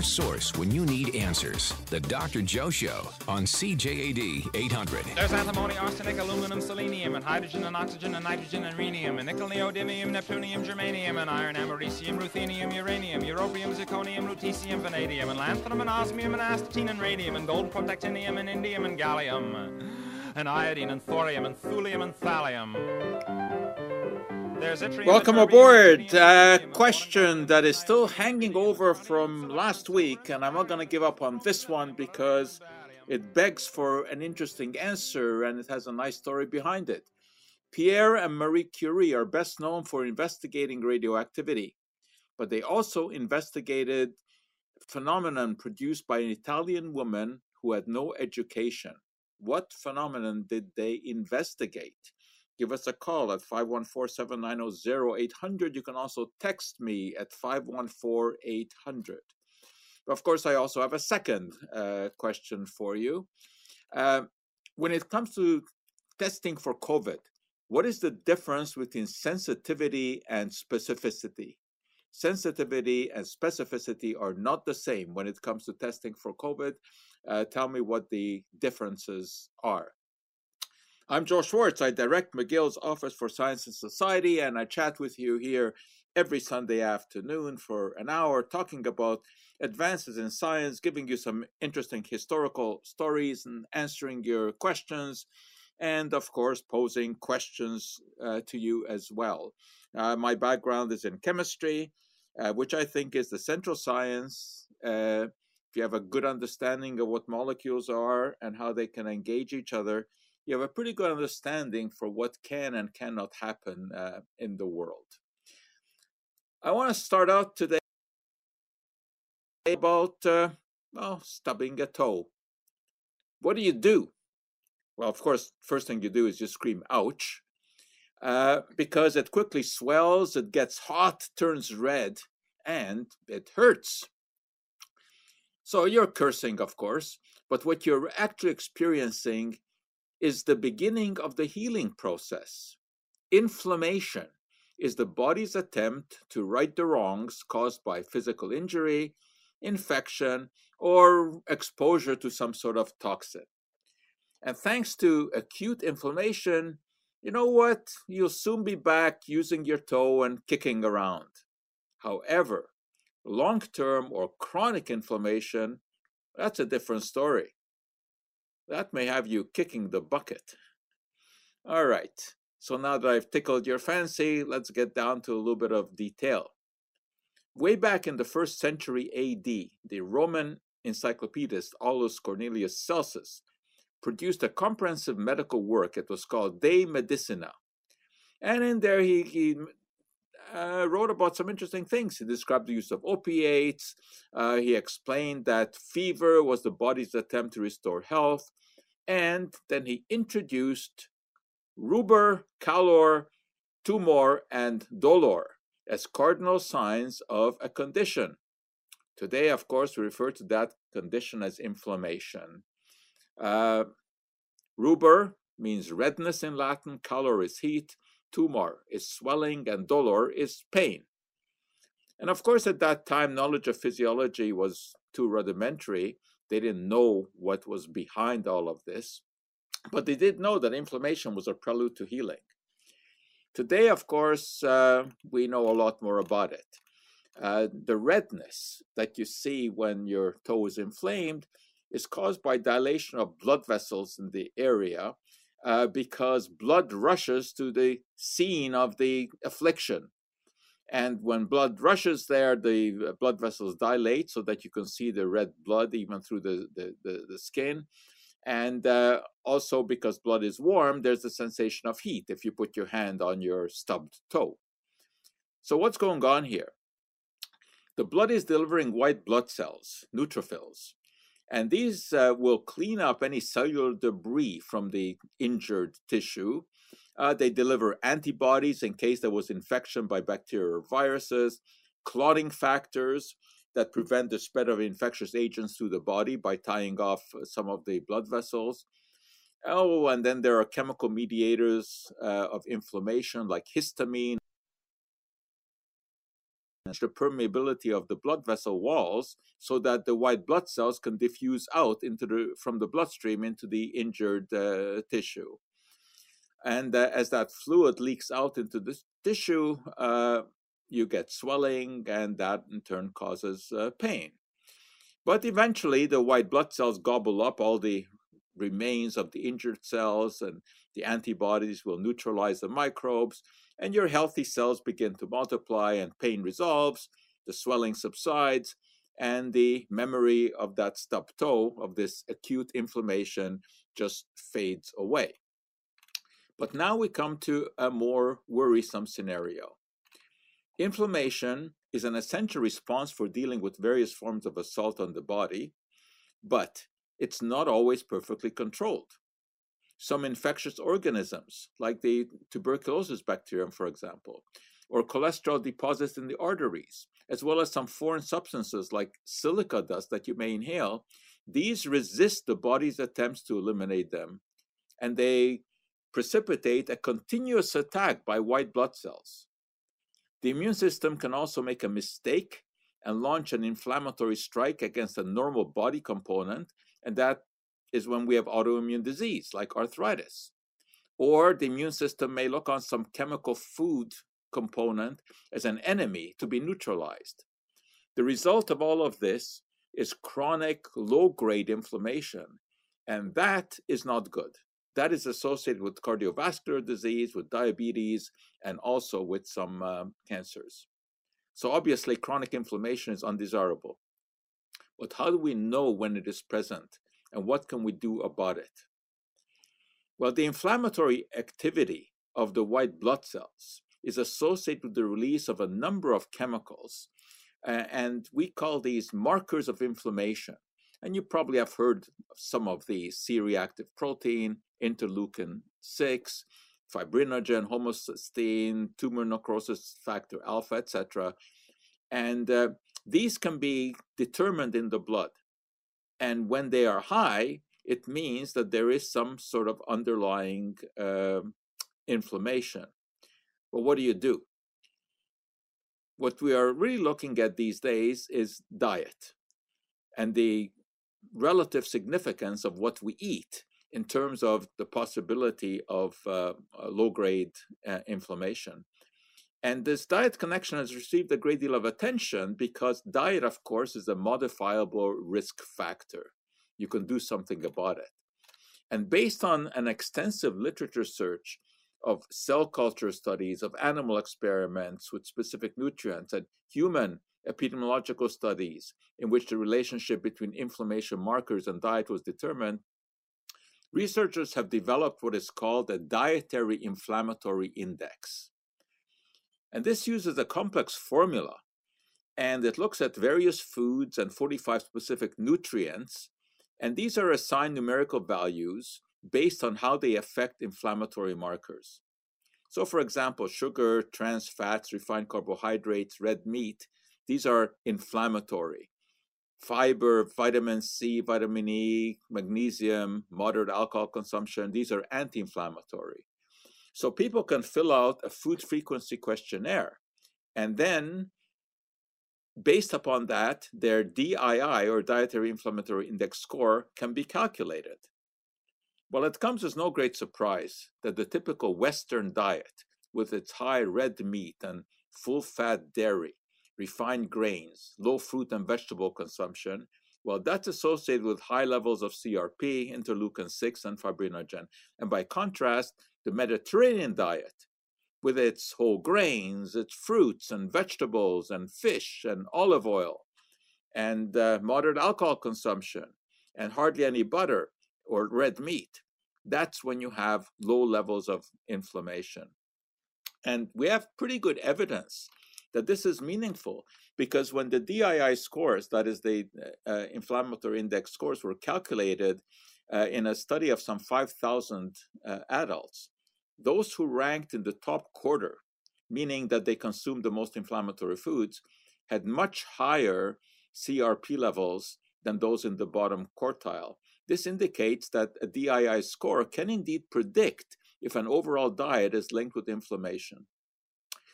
your source when you need answers. The Dr. Joe Show on CJAD 800. There's antimony, arsenic, aluminum, selenium, and hydrogen, and oxygen, and nitrogen, and rhenium, and nickel, neodymium, neptunium, germanium, and iron, americium, ruthenium, uranium, europium, zirconium, lutetium, vanadium, and lanthanum, and osmium, and astatine, and radium, and gold, protactinium, and indium, and gallium, and iodine, and thorium, and thulium, and thallium. Welcome aboard. A question that is still hanging over from last week, and I'm not going to give up on this one because it begs for an interesting answer and it has a nice story behind it. Pierre and Marie Curie are best known for investigating radioactivity, but they also investigated phenomenon produced by an Italian woman who had no education. What phenomenon did they investigate? Give us a call at 514-790-0800. You can also text me at 514-800. Of course, I also have a second uh, question for you. Uh, when it comes to testing for COVID, what is the difference between sensitivity and specificity? Sensitivity and specificity are not the same when it comes to testing for COVID. Uh, tell me what the differences are. I'm Joe Schwartz. I direct McGill's Office for Science and Society, and I chat with you here every Sunday afternoon for an hour talking about advances in science, giving you some interesting historical stories and answering your questions, and of course, posing questions uh, to you as well. Uh, my background is in chemistry, uh, which I think is the central science. Uh, if you have a good understanding of what molecules are and how they can engage each other, you have a pretty good understanding for what can and cannot happen uh, in the world. I want to start out today about uh, well, stubbing a toe. What do you do? Well, of course, first thing you do is you scream "ouch," uh, because it quickly swells, it gets hot, turns red, and it hurts. So you're cursing, of course, but what you're actually experiencing is the beginning of the healing process. Inflammation is the body's attempt to right the wrongs caused by physical injury, infection, or exposure to some sort of toxin. And thanks to acute inflammation, you know what? You'll soon be back using your toe and kicking around. However, long term or chronic inflammation, that's a different story. That may have you kicking the bucket. All right, so now that I've tickled your fancy, let's get down to a little bit of detail. Way back in the first century AD, the Roman encyclopedist Aulus Cornelius Celsus produced a comprehensive medical work. It was called De Medicina. And in there, he, he uh, wrote about some interesting things. He described the use of opiates. Uh, he explained that fever was the body's attempt to restore health. And then he introduced rubor, calor, tumor, and dolor as cardinal signs of a condition. Today, of course, we refer to that condition as inflammation. Uh, rubor means redness in Latin, calor is heat, tumor is swelling, and dolor is pain. And of course, at that time, knowledge of physiology was too rudimentary. They didn't know what was behind all of this, but they did know that inflammation was a prelude to healing. Today, of course, uh, we know a lot more about it. Uh, the redness that you see when your toe is inflamed is caused by dilation of blood vessels in the area uh, because blood rushes to the scene of the affliction. And when blood rushes there, the blood vessels dilate so that you can see the red blood even through the, the, the, the skin. And uh, also because blood is warm, there's a sensation of heat if you put your hand on your stubbed toe. So, what's going on here? The blood is delivering white blood cells, neutrophils, and these uh, will clean up any cellular debris from the injured tissue. Uh, they deliver antibodies in case there was infection by bacteria or viruses, clotting factors that prevent the spread of infectious agents through the body by tying off some of the blood vessels. Oh, and then there are chemical mediators uh, of inflammation like histamine the permeability of the blood vessel walls so that the white blood cells can diffuse out into the from the bloodstream into the injured uh, tissue. And uh, as that fluid leaks out into the tissue uh, you get swelling and that in turn causes uh, pain. But eventually the white blood cells gobble up all the remains of the injured cells and the antibodies will neutralize the microbes and your healthy cells begin to multiply and pain resolves, the swelling subsides, and the memory of that stubbed toe, of this acute inflammation, just fades away. But now we come to a more worrisome scenario. Inflammation is an essential response for dealing with various forms of assault on the body, but it's not always perfectly controlled some infectious organisms, like the tuberculosis bacterium, for example, or cholesterol deposits in the arteries, as well as some foreign substances like silica dust that you may inhale, these resist the body's attempts to eliminate them, and they precipitate a continuous attack by white blood cells. The immune system can also make a mistake and launch an inflammatory strike against a normal body component, and that is when we have autoimmune disease like arthritis. Or the immune system may look on some chemical food component as an enemy to be neutralized. The result of all of this is chronic low grade inflammation, and that is not good. That is associated with cardiovascular disease, with diabetes, and also with some uh, cancers. So, obviously, chronic inflammation is undesirable. But how do we know when it is present? And what can we do about it? Well, the inflammatory activity of the white blood cells is associated with the release of a number of chemicals, and we call these markers of inflammation. And you probably have heard of some of these C-reactive protein, interleukin 6, fibrinogen, homocysteine, tumor necrosis factor alpha, etc. And uh, these can be determined in the blood. And when they are high, it means that there is some sort of underlying uh, inflammation. But what do you do? What we are really looking at these days is diet and the relative significance of what we eat in terms of the possibility of uh, low grade uh, inflammation. And this diet connection has received a great deal of attention because diet, of course, is a modifiable risk factor. You can do something about it. And based on an extensive literature search of cell culture studies, of animal experiments with specific nutrients, and human epidemiological studies in which the relationship between inflammation markers and diet was determined, researchers have developed what is called a dietary inflammatory index. And this uses a complex formula and it looks at various foods and 45 specific nutrients. And these are assigned numerical values based on how they affect inflammatory markers. So, for example, sugar, trans fats, refined carbohydrates, red meat, these are inflammatory. Fiber, vitamin C, vitamin E, magnesium, moderate alcohol consumption, these are anti inflammatory. So people can fill out a food frequency questionnaire. And then, based upon that, their DII or dietary inflammatory index score can be calculated. Well, it comes as no great surprise that the typical Western diet, with its high red meat and full fat dairy, refined grains, low fruit and vegetable consumption, well, that's associated with high levels of CRP, interleukin 6, and fibrinogen. And by contrast, the Mediterranean diet, with its whole grains, its fruits and vegetables and fish and olive oil, and uh, moderate alcohol consumption, and hardly any butter or red meat, that's when you have low levels of inflammation. And we have pretty good evidence that this is meaningful because when the DII scores, that is the uh, uh, inflammatory index scores, were calculated uh, in a study of some 5,000 uh, adults, those who ranked in the top quarter, meaning that they consumed the most inflammatory foods, had much higher CRP levels than those in the bottom quartile. This indicates that a DII score can indeed predict if an overall diet is linked with inflammation.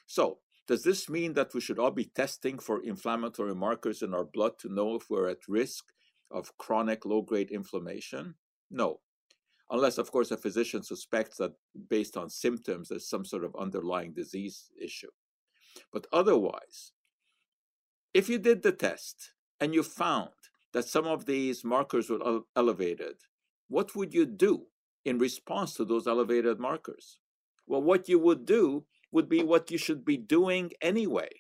So, Does this mean that we should all be testing for inflammatory markers in our blood to know if we're at risk of chronic low grade inflammation? No. Unless, of course, a physician suspects that based on symptoms there's some sort of underlying disease issue. But otherwise, if you did the test and you found that some of these markers were elevated, what would you do in response to those elevated markers? Well, what you would do would be what you should be doing anyway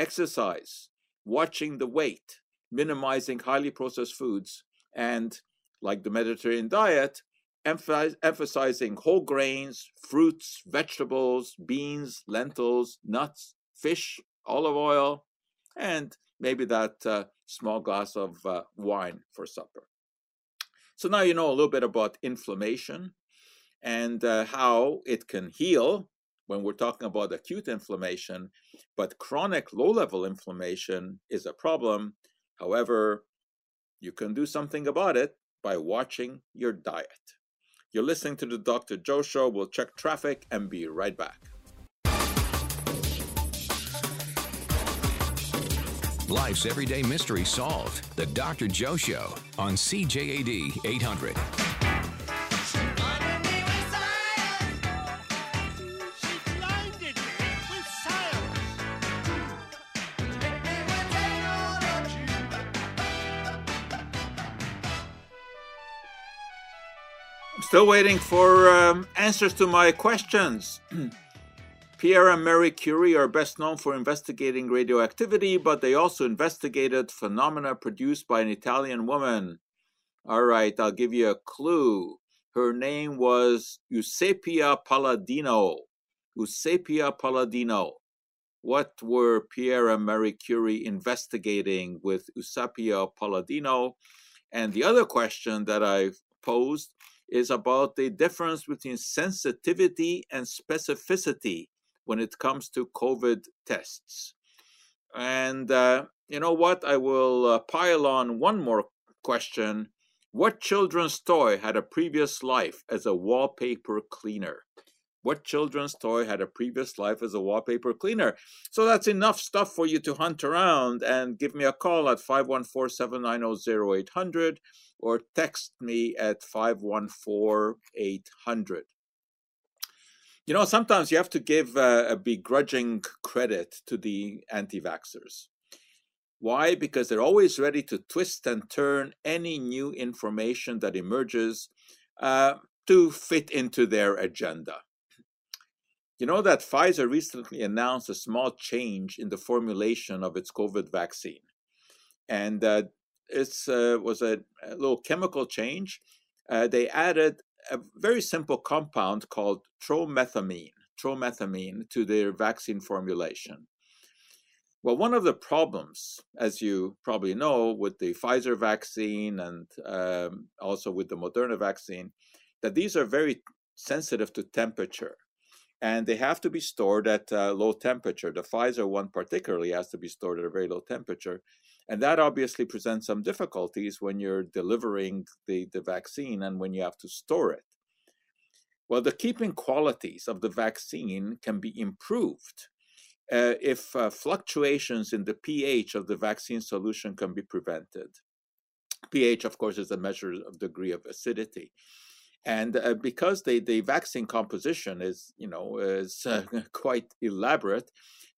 exercise, watching the weight, minimizing highly processed foods, and like the Mediterranean diet, emphasizing whole grains, fruits, vegetables, beans, lentils, nuts, fish, olive oil, and maybe that uh, small glass of uh, wine for supper. So now you know a little bit about inflammation and uh, how it can heal when we're talking about acute inflammation, but chronic low level inflammation is a problem. However, you can do something about it by watching your diet. You're listening to the Dr. Joe Show. We'll check traffic and be right back. Life's everyday mystery solved. The Dr. Joe Show on CJAD 800. Still waiting for um, answers to my questions. Pierre and Marie Curie are best known for investigating radioactivity, but they also investigated phenomena produced by an Italian woman. All right, I'll give you a clue. Her name was Eusapia Palladino. Eusapia Palladino. What were Pierre and Marie Curie investigating with Eusapia Palladino? And the other question that I posed is about the difference between sensitivity and specificity when it comes to COVID tests. And uh, you know what? I will uh, pile on one more question. What children's toy had a previous life as a wallpaper cleaner? What children's toy had a previous life as a wallpaper cleaner? So that's enough stuff for you to hunt around and give me a call at 514 790 0800 or text me at 514 800. You know, sometimes you have to give a begrudging credit to the anti vaxxers. Why? Because they're always ready to twist and turn any new information that emerges uh, to fit into their agenda. You know that Pfizer recently announced a small change in the formulation of its COVID vaccine. And uh, it uh, was a, a, little chemical change. Uh, they added a very simple compound called tromethamine, tromethamine to their vaccine formulation. Well, one of the problems, as you probably know, with the Pfizer vaccine and um, also with the Moderna vaccine, that these are very sensitive to temperature and they have to be stored at uh, low temperature. The Pfizer one, particularly, has to be stored at a very low temperature. And that obviously presents some difficulties when you're delivering the, the vaccine and when you have to store it. Well, the keeping qualities of the vaccine can be improved uh, if uh, fluctuations in the pH of the vaccine solution can be prevented. pH, of course, is a measure of degree of acidity. And uh, because the, the vaccine composition is, you know, is uh, quite elaborate,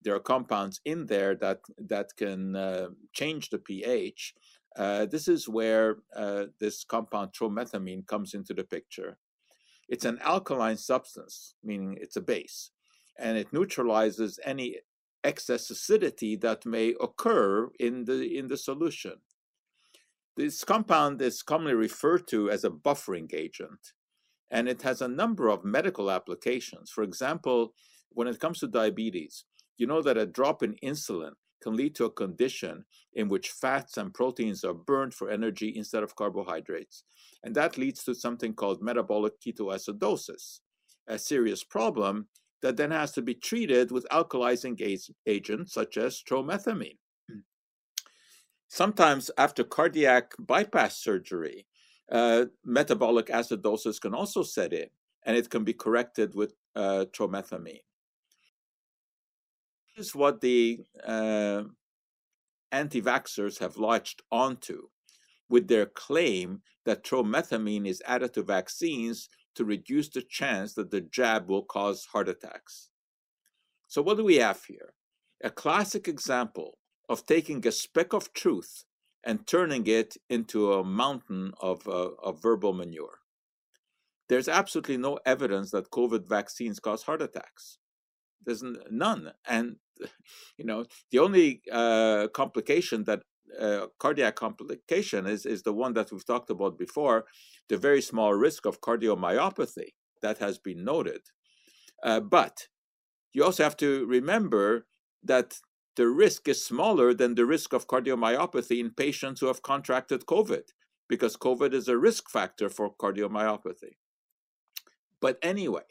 there are compounds in there that that can uh, change the pH. Uh, this is where uh, this compound tromethamine comes into the picture. It's an alkaline substance, meaning it's a base, and it neutralizes any excess acidity that may occur in the in the solution. This compound is commonly referred to as a buffering agent, and it has a number of medical applications. For example, when it comes to diabetes, you know that a drop in insulin can lead to a condition in which fats and proteins are burned for energy instead of carbohydrates. And that leads to something called metabolic ketoacidosis, a serious problem that then has to be treated with alkalizing agents such as tromethamine. Sometimes, after cardiac bypass surgery, uh, metabolic acidosis can also set in, and it can be corrected with uh, tromethamine. Is what the uh, anti-vaxxers have latched onto with their claim that tromethamine is added to vaccines to reduce the chance that the jab will cause heart attacks. So what do we have here? A classic example of taking a speck of truth and turning it into a mountain of, uh, of verbal manure. There's absolutely no evidence that COVID vaccines cause heart attacks. There's none. And, you know, the only uh, complication that uh, cardiac complication is, is the one that we've talked about before, the very small risk of cardiomyopathy that has been noted. Uh, but you also have to remember that the risk is smaller than the risk of cardiomyopathy in patients who have contracted COVID, because COVID is a risk factor for cardiomyopathy. But anyway,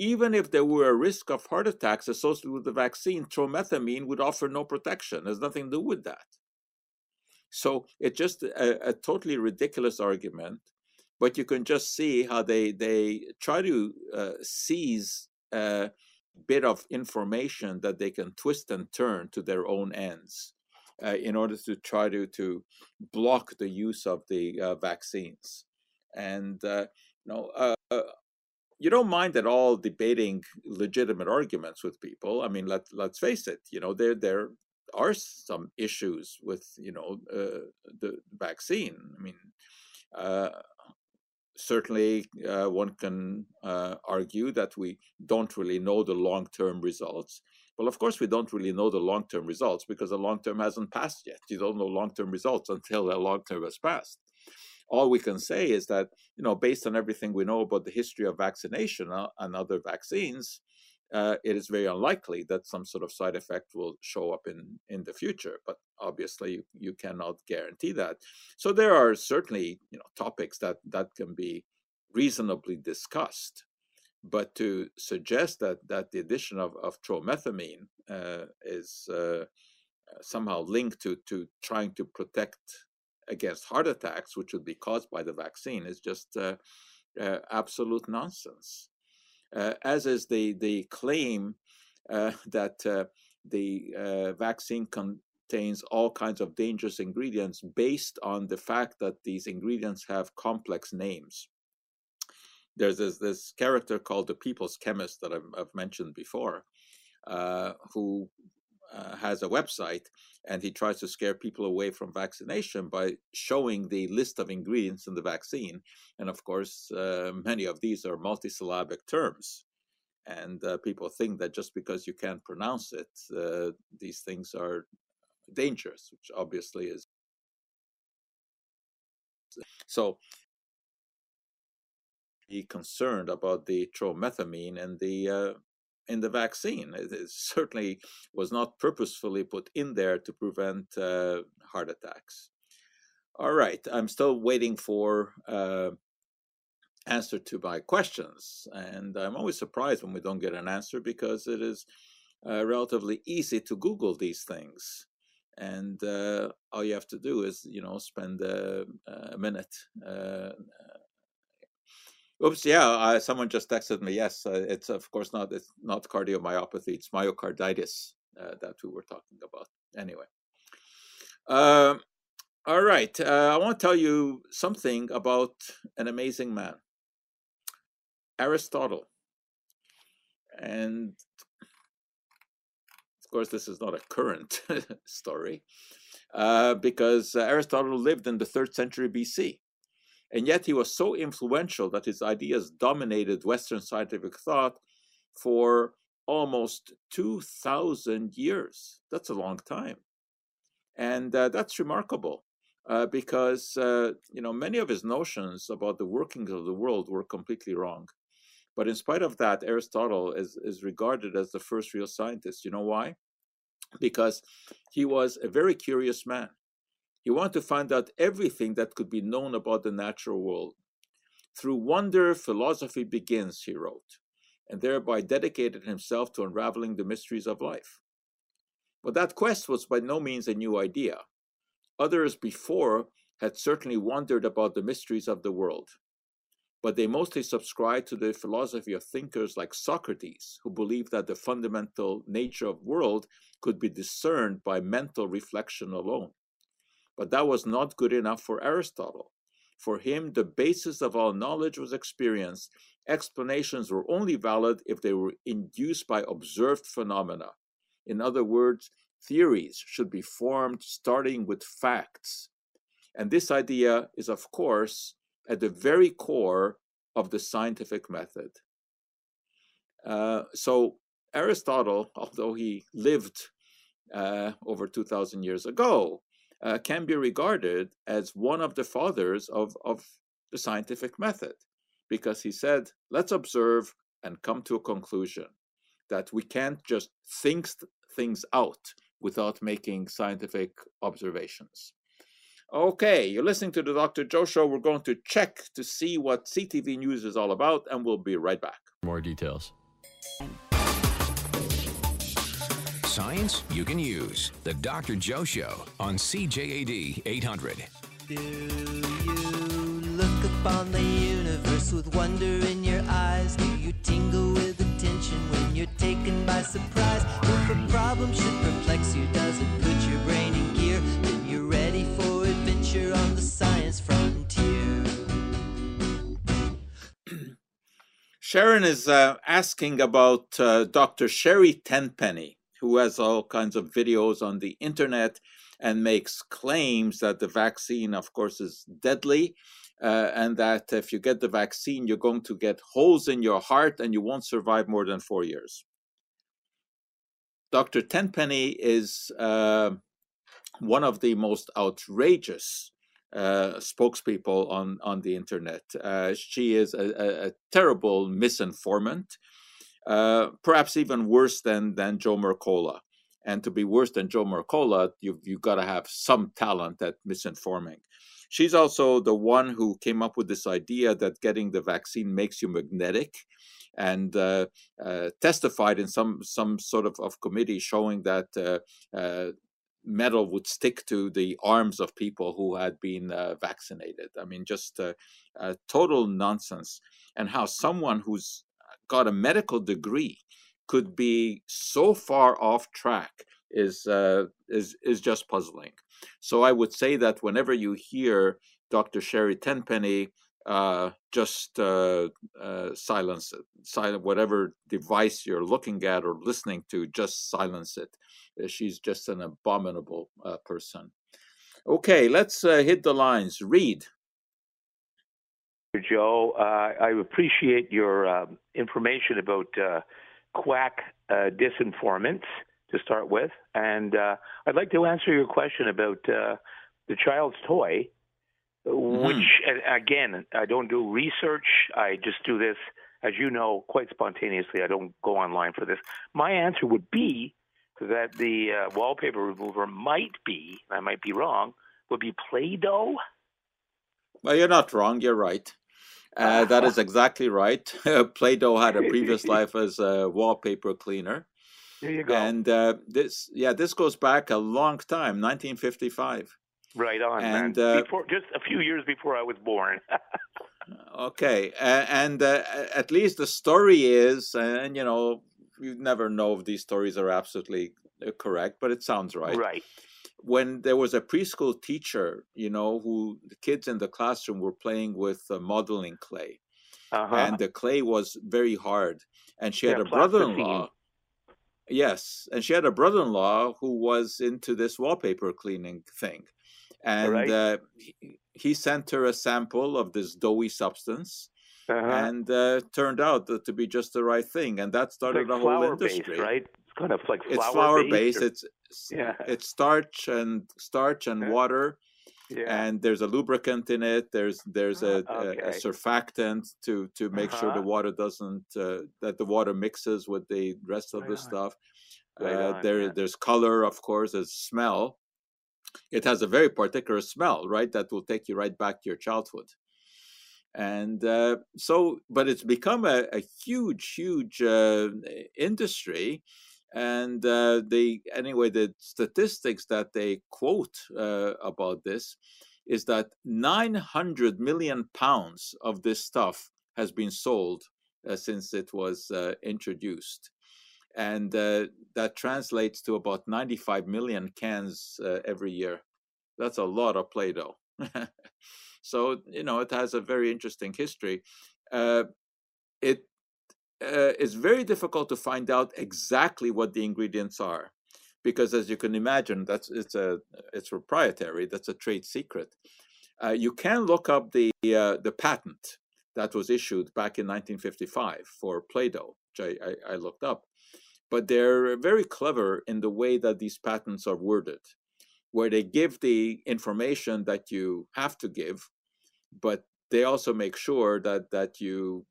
even if there were a risk of heart attacks associated with the vaccine, tromethamine would offer no protection. There's nothing to do with that. So it's just a, a totally ridiculous argument, but you can just see how they they try to uh, seize a bit of information that they can twist and turn to their own ends uh, in order to try to to block the use of the uh, vaccines. And uh, you know, uh, uh, you don't mind at all debating legitimate arguments with people. I mean, let let's face it. You know, there there are some issues with you know uh, the vaccine. I mean, uh, certainly uh, one can uh, argue that we don't really know the long-term results. Well, of course, we don't really know the long-term results because the long-term hasn't passed yet. You don't know long-term results until the long-term has passed. All we can say is that, you know, based on everything we know about the history of vaccination and other vaccines, uh, it is very unlikely that some sort of side effect will show up in in the future but obviously you, you cannot guarantee that. So there are certainly you know topics that that can be reasonably discussed but to suggest that that the addition of, of tromethamine uh, is uh, somehow linked to to trying to protect against heart attacks which would be caused by the vaccine is just uh, uh, absolute nonsense uh, as is the the claim that the vaccine contains all kinds of dangerous ingredients based on the fact that these ingredients have complex names. There's this, this character called the People's Chemist that I've, I've mentioned before, uh, who uh, has a website and he tries to scare people away from vaccination by showing the list of ingredients in the vaccine. And of course, uh, many of these are multisyllabic terms. And uh, people think that just because you can't pronounce it, uh, these things are dangerous, which obviously is. So, be concerned about the tromethamine and the uh, in the vaccine. It, it, certainly was not purposefully put in there to prevent uh, heart attacks. All right, I'm still waiting for uh, answer to my questions, and I'm always surprised when we don't get an answer because it is uh, relatively easy to Google these things. And uh, all you have to do is, you know, spend a, a minute uh, Oops, yeah, uh, someone just texted me. Yes, uh, it's of course not. It's not cardiomyopathy. It's myocarditis uh, that we were talking about. Anyway, um, all right. Uh, I want to tell you something about an amazing man, Aristotle, and of course, this is not a current story uh, because Aristotle lived in the third century BC. And yet he was so influential that his ideas dominated Western scientific thought for almost 2,000 years. That's a long time. And uh, that's remarkable uh, because, uh, you know, many of his notions about the workings of the world were completely wrong. But in spite of that, Aristotle is, is regarded as the first real scientist. You know why? Because he was a very curious man. He wanted to find out everything that could be known about the natural world. Through wonder, philosophy begins, he wrote, and thereby dedicated himself to unraveling the mysteries of life. But that quest was by no means a new idea. Others before had certainly wondered about the mysteries of the world. but they mostly subscribed to the philosophy of thinkers like Socrates, who believed that the fundamental nature of world could be discerned by mental reflection alone. But that was not good enough for Aristotle. For him, the basis of all knowledge was experience. Explanations were only valid if they were induced by observed phenomena. In other words, theories should be formed starting with facts. And this idea is, of course, at the very core of the scientific method. Uh, so, Aristotle, although he lived uh, over 2,000 years ago, uh, can be regarded as one of the fathers of, of the scientific method because he said, let's observe and come to a conclusion that we can't just think things out without making scientific observations. Okay, you're listening to the Dr. Joe Show. We're going to check to see what CTV News is all about, and we'll be right back. More details. Science you can use. The Dr. Joe Show on CJAD 800. Do you look upon the universe with wonder in your eyes? Do you tingle with attention when you're taken by surprise? If a problem should perplex you, does it put your brain in gear? Then you're ready for adventure on the science frontier. Sharon is uh, asking about uh, Dr. Sherry Tenpenny who has all kinds of videos on the internet and makes claims that the vaccine, of course, is deadly. Uh, and that if you get the vaccine, you're going to get holes in your heart and you won't survive more than four years. Dr. Tenpenny is uh, one of the most outrageous uh, spokespeople on, on the internet. Uh, she is a, a, a terrible misinformant. Uh, perhaps even worse than than Joe Mercola. And to be worse than Joe Mercola, you've you've got to have some talent at misinforming. She's also the one who came up with this idea that getting the vaccine makes you magnetic, and uh, uh, testified in some some sort of, of committee showing that uh, uh metal would stick to the arms of people who had been uh, vaccinated. I mean, just total nonsense. And how someone who's got a medical degree could be so far off track is uh, is is just puzzling. So I would say that whenever you hear Dr. Sherry Tenpenny, uh, just uh, uh, silence it. Silent whatever device you're looking at or listening to, just silence it. Uh, she's just an abominable uh, person. Okay, let's hit the lines. Read. Joe. Uh, I appreciate your uh, information about uh, quack uh, disinformants to start with, and uh, I'd like to answer your question about uh, the child's toy. Mm-hmm. Which, again, I don't do research. I just do this, as you know, quite spontaneously. I don't go online for this. My answer would be that the wallpaper remover might be, I might be wrong, would be Play-Doh. Well, you're not wrong. You're right. Uh, that is exactly right. Play-Doh had a previous life as a wallpaper cleaner. There you go. And uh, this, yeah, this goes back a long time, 1955. Right on, and, man. Uh, before, just a few years before I was born. okay, and uh, at least the story is, and you know, you never know if these stories are absolutely uh, correct, but it sounds right. Right when there was a preschool teacher, you know, who the kids in the classroom were playing with uh, modeling clay, uh-huh. and the clay was very hard, and she had yeah, a brother-in-law. Yes, and she had a brother-in-law who was into this wallpaper cleaning thing, and right. uh, he, he, sent her a sample of this doughy substance. Uh-huh. And uh, turned out to be just the right thing, and that started like a whole industry. Based, right? It's kind of like flour it's flour based. Or... It's yeah. it's starch and starch and yeah. water yeah. and there's a lubricant in it there's there's a, okay. a, a, surfactant to to make uh-huh. sure the uh-huh. water doesn't uh, that the water mixes with the rest of right the on. stuff right uh, on, there yeah. there's color of course there's smell it has a very particular smell right that will take you right back to your childhood and uh, so but it's become a, a huge huge uh, industry and uh, they anyway the statistics that they quote uh, about this is that 900 million pounds of this stuff has been sold uh, since it was uh, introduced. And that translates to about 95 million cans every year. That's a lot of Play Doh. so, you know, it has a very interesting history. Uh, it uh, is very difficult to find out exactly what the ingredients are because as you can imagine that's it's a it's proprietary that's a trade secret uh, you can look up the uh, the patent that was issued back in 1955 for Play-Doh, which I, I, I looked up. But they're very clever in the way that these patents are worded, where they give the information that you have to give, but they also make sure that that you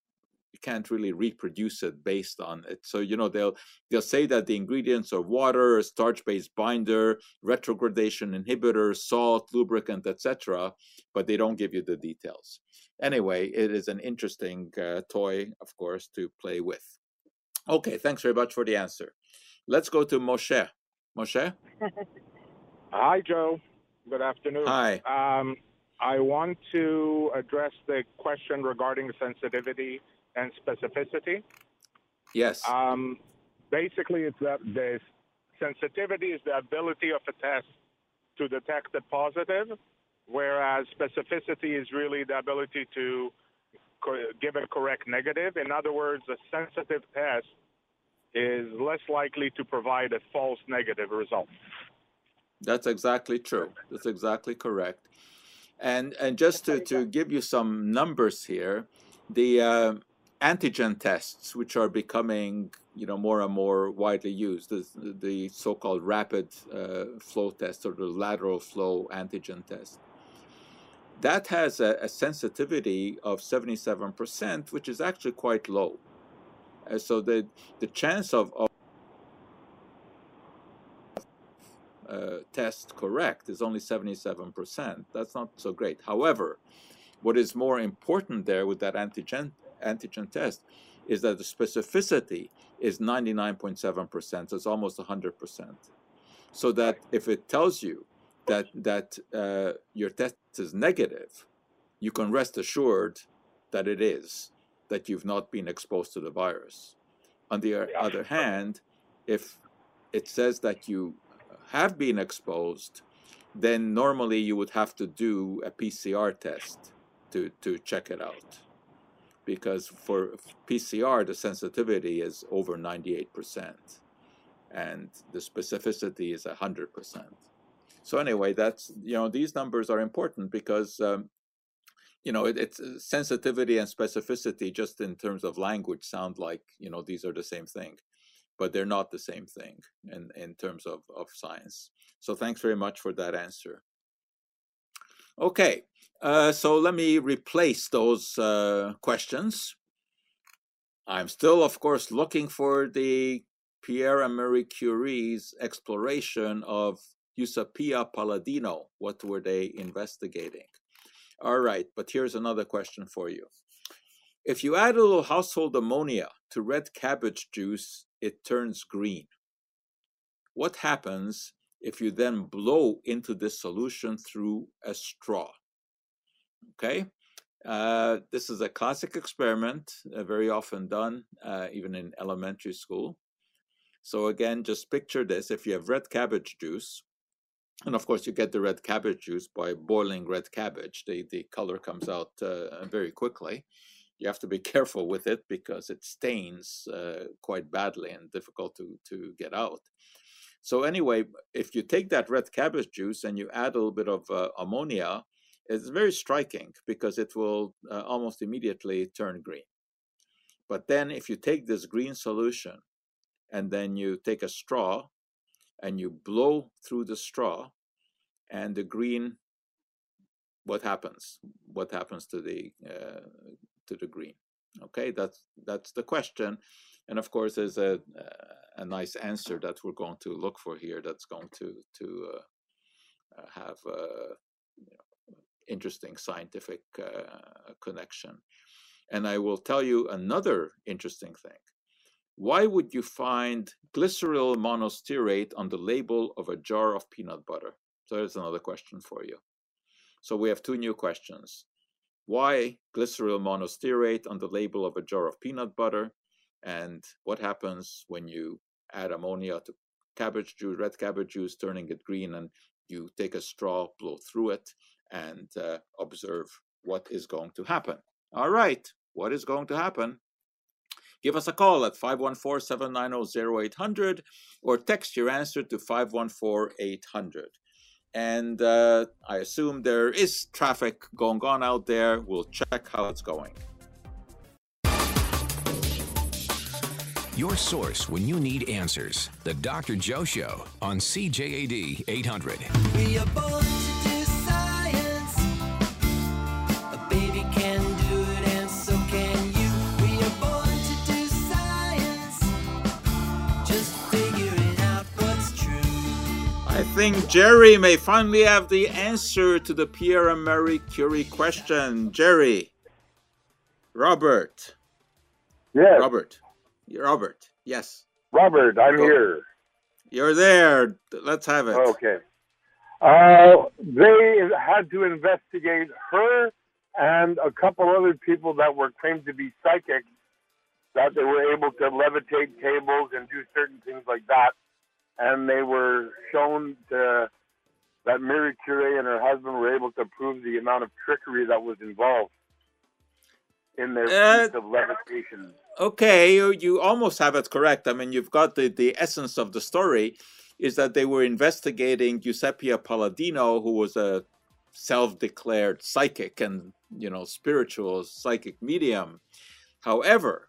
can't really reproduce it based on it. So you know they'll they'll say that the ingredients are water, starch-based binder, retrogradation inhibitor, salt, lubricant, etc., but they don't give you the details. Anyway, it is an interesting uh, toy, of course, to play with. Okay, thanks very much for the answer. Let's go to Moshe. Moshe. Hi, Joe. Good afternoon. Hi. Um, I want to address the question regarding sensitivity and specificity. Yes. Um, basically, it's that the sensitivity is the ability of a test to detect a positive, whereas specificity is really the ability to co- give a correct negative. In other words, a sensitive test is less likely to provide a false negative result. That's exactly true. That's exactly correct. And and just to, to give you some numbers here, the uh, antigen tests, which are becoming you know more and more widely used, the, the so-called rapid uh, flow test or the lateral flow antigen test. That has a, a sensitivity of 77%, which is actually quite low. Uh, so the the chance of, of uh, test correct is only 77%. That's not so great. However, what is more important there with that antigen antigen test is that the specificity is 99.7%, so it's almost 100%. So that if it tells you that, that uh, your test is negative, you can rest assured that it is, that you've not been exposed to the virus. On the other hand, if it says that you have been exposed, then normally you would have to do a PCR test to, to check it out because for PCR, the sensitivity is over 98%, and the specificity is 100%. So anyway, that's you know these numbers are important because um, you know it, it's uh, sensitivity and specificity just in terms of language sound like you know these are the same thing, but they're not the same thing in in terms of of science. So thanks very much for that answer. Okay, uh, so let me replace those uh, questions. I'm still, of course, looking for the Pierre and Marie Curie's exploration of Eusapia palladino. What were they investigating? All right, but here's another question for you. If you add a little household ammonia to red cabbage juice, it turns green. What happens if you then blow into this solution through a straw? Okay, uh, this is a classic experiment, uh, very often done, uh, even in elementary school. So again, just picture this. If you have red cabbage juice, and of course you get the red cabbage juice by boiling red cabbage, the, the color comes out uh, very quickly. You have to be careful with it because it stains uh, quite badly and difficult to, to get out. So anyway, if you take that red cabbage juice and you add a little bit of uh, ammonia, it's very striking because it will uh, almost immediately turn green. But then if you take this green solution and then you take a straw and you blow through the straw and the green what happens what happens to the uh, to the green okay that's that's the question and of course there's a a nice answer that we're going to look for here that's going to to uh, have uh, interesting scientific uh, connection. And I will tell you another interesting thing. Why would you find glycerol monostearate on the label of a jar of peanut butter? So there's another question for you. So we have two new questions. Why glyceryl monostearate on the label of a jar of peanut butter? And what happens when you add ammonia to cabbage juice, red cabbage juice, turning it green, and you take a straw, blow through it, and uh, observe what is going to happen. All right, what is going to happen? Give us a call at 514 790 0800 or text your answer to 514 800. And uh, I assume there is traffic going on out there. We'll check how it's going. Your source when you need answers. The Dr. Joe Show on CJAD 800. Think Jerry may finally have the answer to the Pierre and Marie Curie question. Jerry. Robert. Yes, Robert. Robert. Yes. Robert, I'm Go. here. You're there. Let's have it. Okay. Uh, they had to investigate her and a couple other people that were claimed to be psychic, that they were able to levitate tables and do certain things like that. And they were shown to, that Mary Curie and her husband were able to prove the amount of trickery that was involved in their Uh, of levitation. Okay, you, you almost have it correct. I mean, you've got the, the essence of the story is that they were investigating Eusapia Palladino, who was a self-declared psychic and you know spiritual psychic medium. However,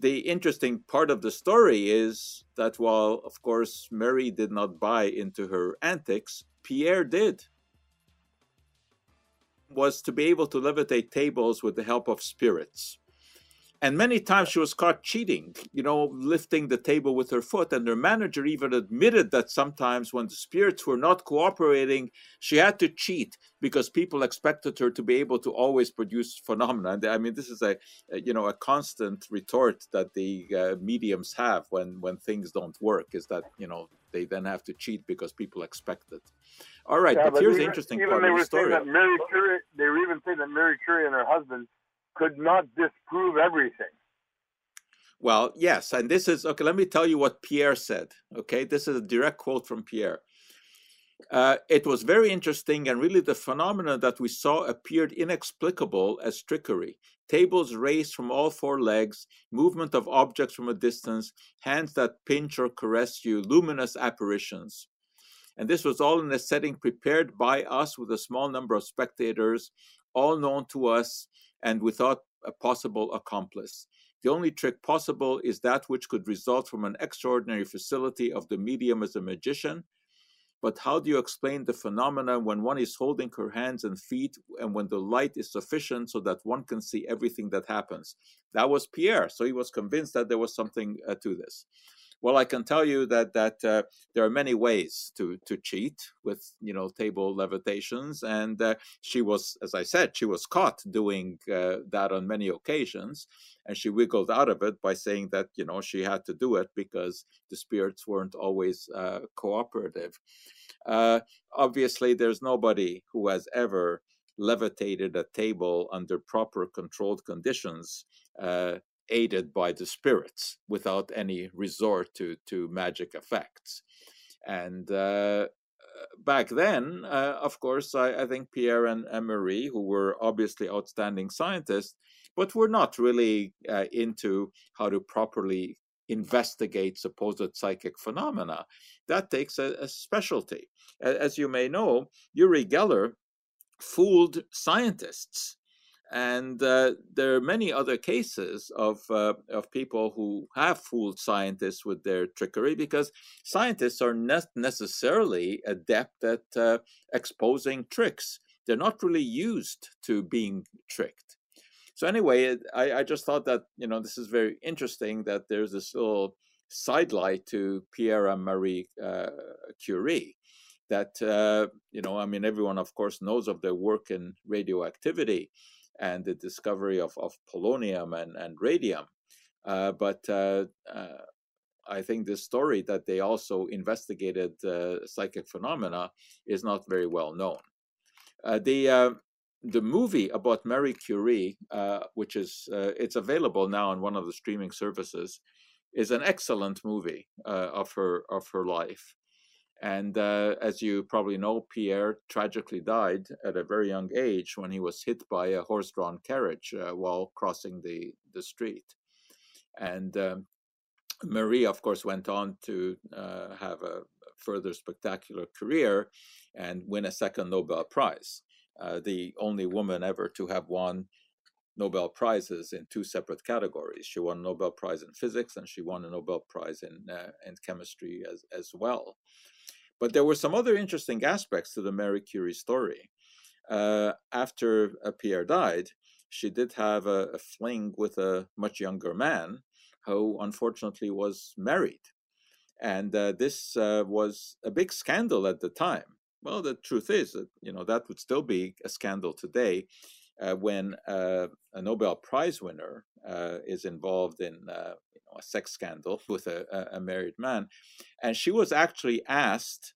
the interesting part of the story is that while, of course, Mary did not buy into her antics, Pierre did. Was to be able to levitate tables with the help of spirits. And many times she was caught cheating, you know, lifting the table with her foot. And her manager even admitted that sometimes when the spirits were not cooperating, she had to cheat because people expected her to be able to always produce phenomena. And I mean, this is a, you know a constant retort that the uh, mediums have when when things don't work is that you know they then have to cheat because people expect it. All right, Yeah, but, here's the interesting even part of the story. Saying that Mary Curie, they were even saying that Mary Curie and her husband could not disprove everything. Well, yes, and this is okay. Let me tell you what Pierre said. Okay, this is a direct quote from Pierre. Uh, it was very interesting, and really the phenomena that we saw appeared inexplicable as trickery. Tables raised from all four legs, movement of objects from a distance, hands that pinch or caress you, luminous apparitions. And this was all in a setting prepared by us with a small number of spectators, all known to us and without a possible accomplice. The only trick possible is that which could result from an extraordinary facility of the medium as a magician. But how do you explain the phenomena when one is holding her hands and feet and when the light is sufficient so that one can see everything that happens? That was Pierre. So he was convinced that there was something uh, to this. Well, I can tell you that that uh, there are many ways to to cheat with you know table levitations, and uh, she was, as I said, she was caught doing uh, that on many occasions, and she wiggled out of it by saying that you know she had to do it because the spirits weren't always uh, cooperative. Uh, obviously, there's nobody who has ever levitated a table under proper controlled conditions uh, aided by the spirits without any resort to to magic effects. And uh, back then uh, of course I, I think pierre and, and marie who were obviously outstanding scientists but were not really uh, into how to properly investigate supposed psychic phenomena. That takes a, a specialty. As you may know uri geller fooled scientists and uh, there are many other cases of uh, of people who have fooled scientists with their trickery because scientists are not necessarily adept at uh, exposing tricks. They're not really used to being tricked. So anyway, I, I just thought that you know this is very interesting that there's this little sidelight to Pierre and Marie uh, Curie that uh, you know I mean everyone of course knows of their work in radioactivity and the discovery of, of polonium and, and radium. Uh, but uh, uh, I think this story that they also investigated uh, psychic phenomena is not very well known. Uh, the uh, the movie about Marie Curie, which is it's available now on one of the streaming services, is an excellent movie of her of her life. And uh, as you probably know, Pierre tragically died at a very young age when he was hit by a horse-drawn carriage uh, while crossing the the street. And um, Marie, of course, went on to uh, have a further spectacular career and win a second Nobel Prize. Uh, the only woman ever to have won Nobel Prizes in two separate categories. She won a Nobel Prize in physics and she won a Nobel Prize in, uh, in chemistry as, as well. But there were some other interesting aspects to the Marie Curie story. Uh, after uh, Pierre died, she did have a, a, fling with a much younger man who unfortunately was married. And uh, this uh, was a big scandal at the time. Well, the truth is that you know that would still be a scandal today uh, when uh, a Nobel Prize winner uh, is involved in uh, you know, a sex scandal with a, a, married man, and she was actually asked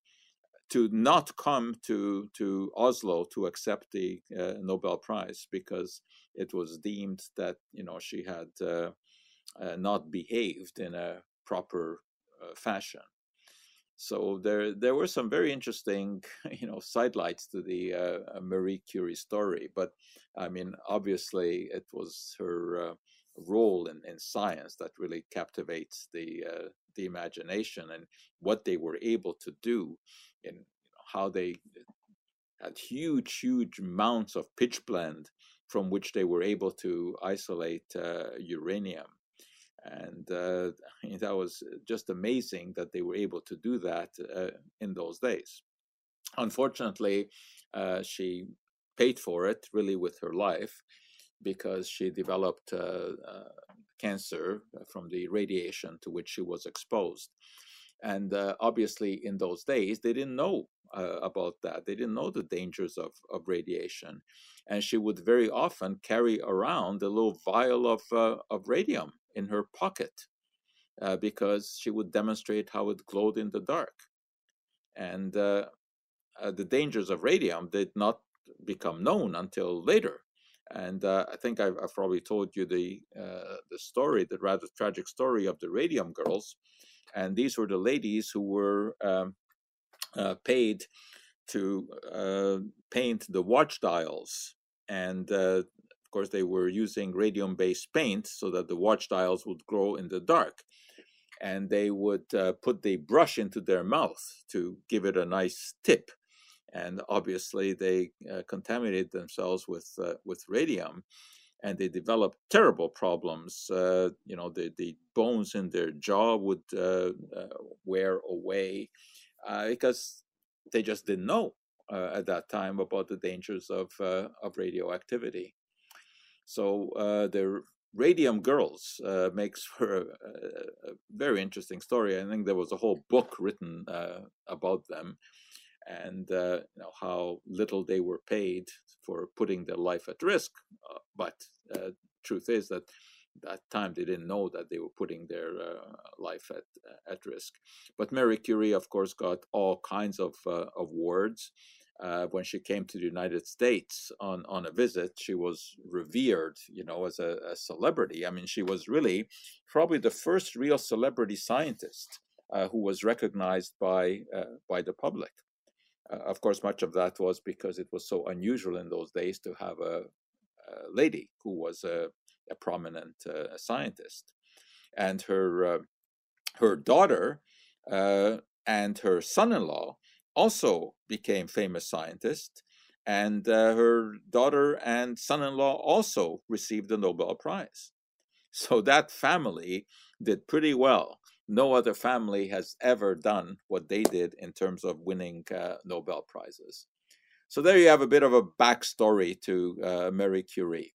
to not come to to Oslo to accept the uh, Nobel Prize because it was deemed that you know she had uh, not behaved in a proper fashion. So there there were some very interesting you know sidelights to the uh, Marie Curie story, but I mean obviously it was her uh, role in, in science that really captivates the uh, the imagination and what they were able to do in you know, how they had huge huge amounts of pitchblende from which they were able to isolate uh, uranium and uh, that was just amazing that they were able to do that uh, in those days. Unfortunately, uh, she paid for it really with her life because she developed uh, uh, cancer from the radiation to which she was exposed. And uh, obviously, in those days, they didn't know about that. They didn't know the dangers of, of radiation. And she would very often carry around a little vial of, of radium in her pocket uh, because she would demonstrate how it glowed in the dark. And uh, uh, the dangers of radium did not become known until later. And uh, I think I've, I've, probably told you the uh, the story, the rather tragic story of the radium girls. And these were the ladies who were um, uh, paid to paint the watch dials and course, they were using radium-based paint so that the watch dials would glow in the dark. And they would uh, put the brush into their mouth to give it a nice tip. And obviously, they uh, contaminated themselves with uh, with radium, and they developed terrible problems. Uh, you know, the the bones in their jaw would uh, uh, wear away because they just didn't know uh, at that time about the dangers of uh, of radioactivity. So uh, the Radium Girls uh, makes for a, a, very interesting story. I think there was a whole book written uh, about them and uh, you know, how little they were paid for putting their life at risk. Uh, but uh, truth is that that time they didn't know that they were putting their life at at risk. But Marie Curie, of course, got all kinds of awards uh, when she came to the United States on, on a visit, she was revered, you know, as a, a celebrity. I mean, she was really probably the first real celebrity scientist uh, who was recognized by uh, by the public. Uh, of course, much of that was because it was so unusual in those days to have a, a lady who was a, a prominent uh, scientist, and her uh, her daughter and her son-in-law also became famous scientist, and uh, her daughter and son-in-law also received the Nobel Prize. So that family did pretty well. No other family has ever done what they did in terms of winning uh, Nobel Prizes. So there you have a bit of a backstory to uh, Marie Curie.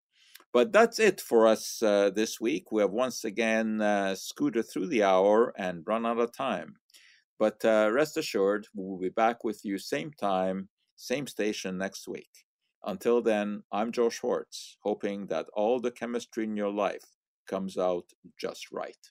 But that's it for us uh, this week. We have once again uh, scooted through the hour and run out of time. But uh, rest assured, we'll be back with you same time, same station next week. Until then, I'm Joe Schwartz, hoping that all the chemistry in your life comes out just right.